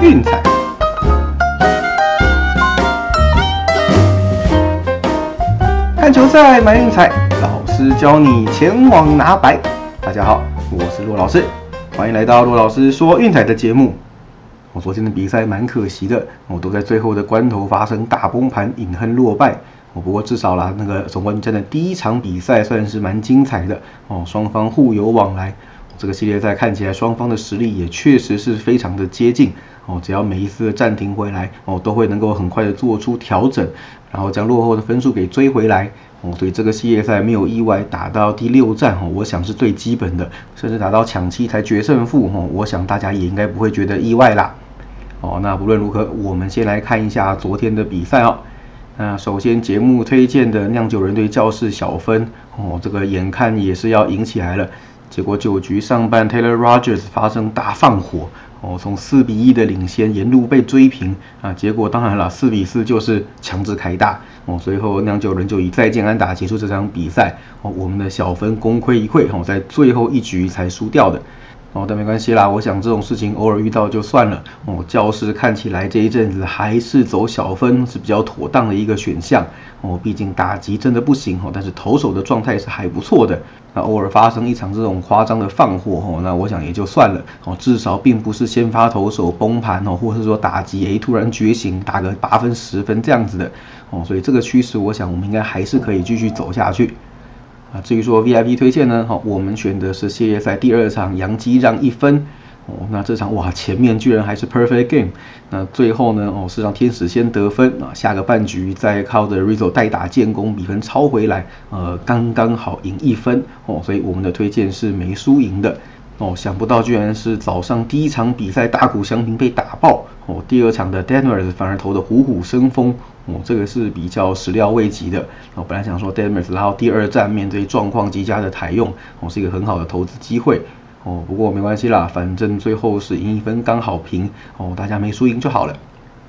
运彩。看球赛买运彩，老师教你前往拿白。大家好，我是骆老师，欢迎来到骆老师说运彩的节目。我昨天的比赛蛮可惜的，我都在最后的关头发生大崩盘，饮恨落败。我，不过至少啦，那个总冠军战的第一场比赛算是蛮精彩的哦，双方互有往来。这个系列赛看起来双方的实力也确实是非常的接近哦，只要每一次暂停回来哦，都会能够很快的做出调整，然后将落后的分数给追回来哦。所以这个系列赛没有意外打到第六战哦，我想是最基本的，甚至打到抢七才决胜负哦，我想大家也应该不会觉得意外啦。哦，那不论如何，我们先来看一下昨天的比赛哦。那首先节目推荐的酿酒人对教室小分哦，这个眼看也是要赢起来了。结果九局上半，Taylor Rogers 发生大放火哦，从四比一的领先沿路被追平啊。结果当然了，四比四就是强制开大哦。随后酿酒人就以再见安打结束这场比赛哦。我们的小分功亏一篑哦，在最后一局才输掉的。哦，但没关系啦，我想这种事情偶尔遇到就算了。哦，教师看起来这一阵子还是走小分是比较妥当的一个选项。哦，毕竟打击真的不行哦，但是投手的状态是还不错的。那偶尔发生一场这种夸张的放货哦，那我想也就算了。哦，至少并不是先发投手崩盘哦，或者是说打击诶突然觉醒打个八分十分这样子的。哦，所以这个趋势我想我们应该还是可以继续走下去。啊，至于说 VIP 推荐呢，好，我们选的是系列赛第二场，杨基让一分哦。那这场哇，前面居然还是 perfect game，那最后呢，哦是让天使先得分啊，下个半局再靠着 Rizzo 代打建功，比分超回来，呃，刚刚好赢一分哦。所以我们的推荐是没输赢的哦。想不到居然是早上第一场比赛大谷翔平被打爆哦，第二场的 Denver 反而投的虎虎生风。哦，这个是比较始料未及的。我本来想说 d e m e s 然后第二站面对状况极佳的台用，哦，是一个很好的投资机会。哦，不过没关系啦，反正最后是赢一分刚好平。哦，大家没输赢就好了。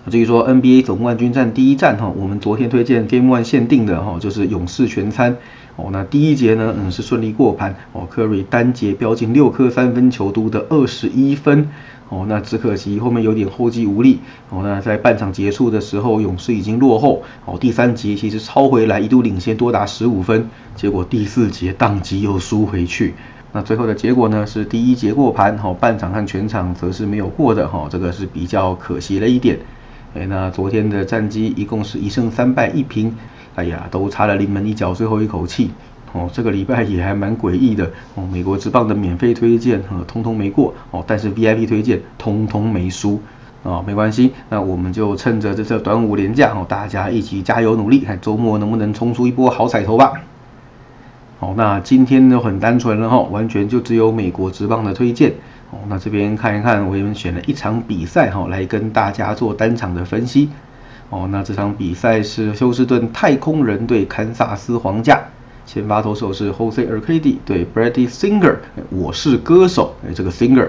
至于说 NBA 总冠军战第一站哈，我们昨天推荐 Game One 限定的哈，就是勇士全餐。哦，那第一节呢，嗯，是顺利过盘。哦科瑞单节飙进六颗三分球，都的二十一分。哦，那只可惜后面有点后继无力。哦，那在半场结束的时候，勇士已经落后。哦，第三节其实超回来，一度领先多达十五分。结果第四节宕机又输回去。那最后的结果呢？是第一节过盘，哈，半场和全场则是没有过的，哈，这个是比较可惜了一点。哎，那昨天的战绩一共是一胜三败一平，哎呀，都差了临门一脚，最后一口气。哦，这个礼拜也还蛮诡异的哦。美国之棒的免费推荐，呃，通通没过哦。但是 VIP 推荐通通没输哦，没关系。那我们就趁着这次端午连假哦，大家一起加油努力，看周末能不能冲出一波好彩头吧。哦，那今天呢很单纯了哈，完全就只有美国之棒的推荐哦。那这边看一看，我们选了一场比赛哈，来跟大家做单场的分析哦。那这场比赛是休斯顿太空人对堪萨斯皇家。先发投手是 Jose Urquidy 对 Brady Singer，我是歌手，哎，这个 Singer，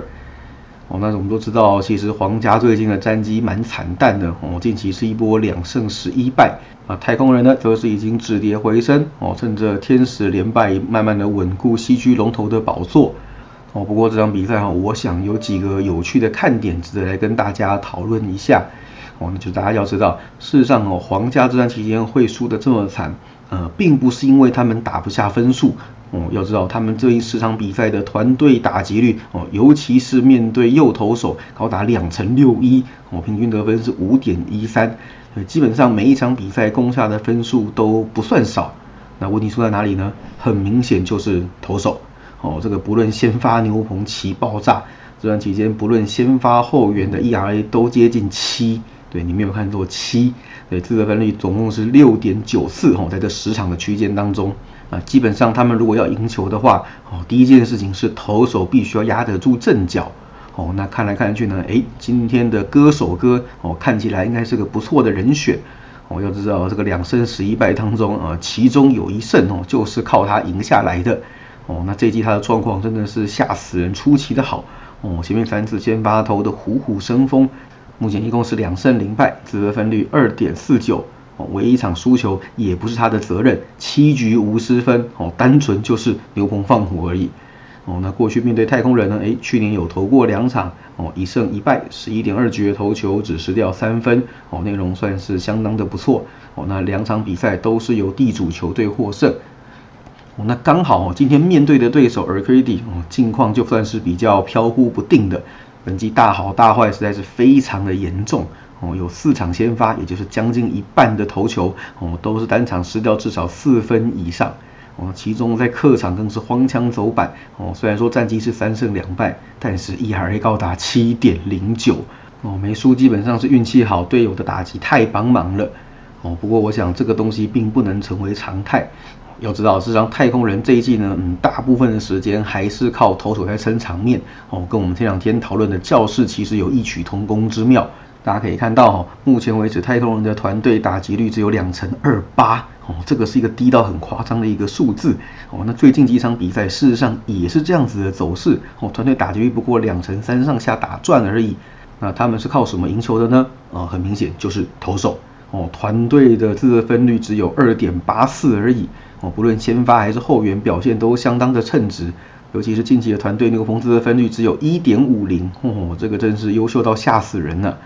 哦，那我们都知道，其实皇家最近的战绩蛮惨淡的，哦，近期是一波两胜十一败，啊，太空人呢则是已经止跌回升，哦，趁着天使连败，慢慢的稳固西区龙头的宝座，哦，不过这场比赛哈，我想有几个有趣的看点值得来跟大家讨论一下，哦，那就大家要知道，事实上哦，皇家这段期间会输的这么惨。呃，并不是因为他们打不下分数哦，要知道他们这一十场比赛的团队打击率哦，尤其是面对右投手高达两成六一哦，平均得分是五点一三，基本上每一场比赛攻下的分数都不算少。那问题出在哪里呢？很明显就是投手哦，这个不论先发牛棚齐爆炸，这段期间不论先发后援的 ERA 都接近七。对你没有看错，七对自责分率总共是六点九四哈，在这十场的区间当中啊，基本上他们如果要赢球的话，哦，第一件事情是投手必须要压得住阵脚哦。那看来看去呢，哎，今天的歌手哥哦，看起来应该是个不错的人选哦。要知道这个两胜十一败当中啊，其中有一胜哦，就是靠他赢下来的哦。那这季他的状况真的是吓死人，出奇的好哦。前面三次先发投的虎虎生风。目前一共是两胜零败，自得分率二点四九。哦，唯一一场输球也不是他的责任，七局无失分。哦，单纯就是牛棚放虎而已。哦，那过去面对太空人呢，诶，去年有投过两场，哦，一胜一败，十一点二局的投球只失掉三分，哦，内容算是相当的不错，哦，那两场比赛都是由地主球队获胜，哦，那刚好哦，今天面对的对手 a r c a d y 哦，近况就算是比较飘忽不定的，本季大好大坏实在是非常的严重。哦，有四场先发，也就是将近一半的投球，哦，都是单场失掉至少四分以上。哦，其中在客场更是荒腔走板。哦，虽然说战绩是三胜两败，但是 ERA 高达七点零九。哦，没输基本上是运气好，队友的打击太帮忙了。哦，不过我想这个东西并不能成为常态。要知道，事实上太空人这一季呢，嗯，大部分的时间还是靠投手在撑场面。哦，跟我们前两天讨论的教室其实有异曲同工之妙。大家可以看到哈，目前为止太空人的团队打击率只有两成二八哦，这个是一个低到很夸张的一个数字哦。那最近几场比赛事实上也是这样子的走势哦，团队打击率不过两成三上下打转而已。那他们是靠什么赢球的呢？啊，很明显就是投手哦，团队的自责分率只有二点八四而已哦，不论先发还是后援表现都相当的称职，尤其是近期的团队牛棚自责分率只有一点五零哦，这个真是优秀到吓死人了。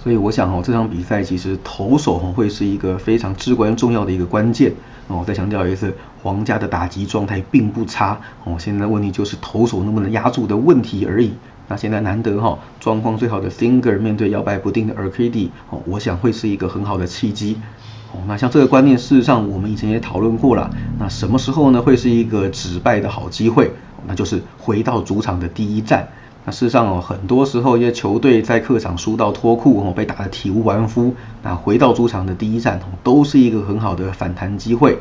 所以我想哦，这场比赛其实投手会是一个非常至关重要的一个关键哦。再强调一次，皇家的打击状态并不差哦。现在问题就是投手能不能压住的问题而已。那现在难得哈，状况最好的 Singer 面对摇摆不定的 Arcady 哦，我想会是一个很好的契机哦。那像这个观念，事实上我们以前也讨论过了。那什么时候呢会是一个止败的好机会？那就是回到主场的第一战。那事实上哦，很多时候一些球队在客场输到脱裤哦，被打得体无完肤，那回到主场的第一战，都是一个很好的反弹机会。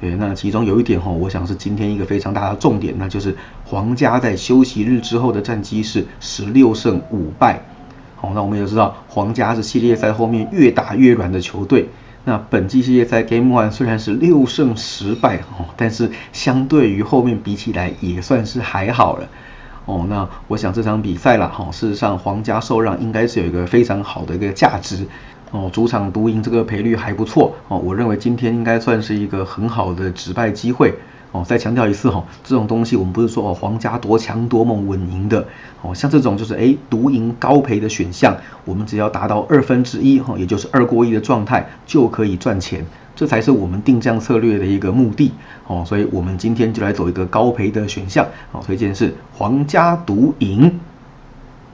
对，那其中有一点哦，我想是今天一个非常大的重点，那就是皇家在休息日之后的战绩是十六胜五败。好，那我们也知道皇家是系列赛后面越打越软的球队。那本季系列赛 Game One 虽然是六胜十败哦，但是相对于后面比起来也算是还好了。哦，那我想这场比赛了哈，事实上皇家受让应该是有一个非常好的一个价值哦，主场独赢这个赔率还不错哦，我认为今天应该算是一个很好的止败机会哦。再强调一次哈，这种东西我们不是说哦皇家多强多猛稳赢的哦，像这种就是哎独赢高赔的选项，我们只要达到二分之一哈，也就是二过一的状态就可以赚钱。这才是我们定向策略的一个目的哦，所以我们今天就来走一个高赔的选项哦，推荐是皇家独赢。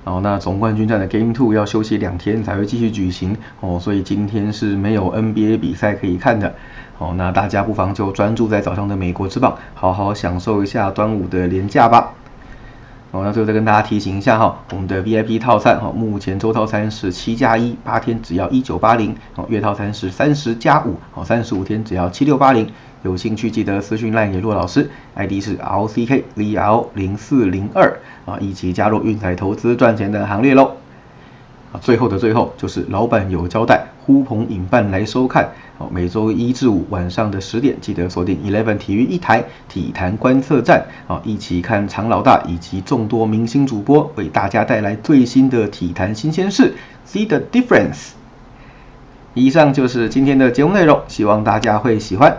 哦，那总冠军战的 Game Two 要休息两天才会继续举行哦，所以今天是没有 NBA 比赛可以看的哦，那大家不妨就专注在早上的美国之棒，好好享受一下端午的连假吧。哦，那最后再跟大家提醒一下哈，我们的 VIP 套餐哈，目前周套餐是七加一，八天只要一九八零，哦，月套餐是三十加五，哦，三十五天只要七六八零。有兴趣记得私讯赖野洛老师，ID 是 LCKVL 零四零二，啊，一起加入运彩投资赚钱的行列喽。啊，最后的最后就是老板有交代，呼朋引伴来收看。好，每周一至五晚上的十点，记得锁定 Eleven 体育一台体坛观测站，啊，一起看常老大以及众多明星主播为大家带来最新的体坛新鲜事，See the difference。以上就是今天的节目内容，希望大家会喜欢。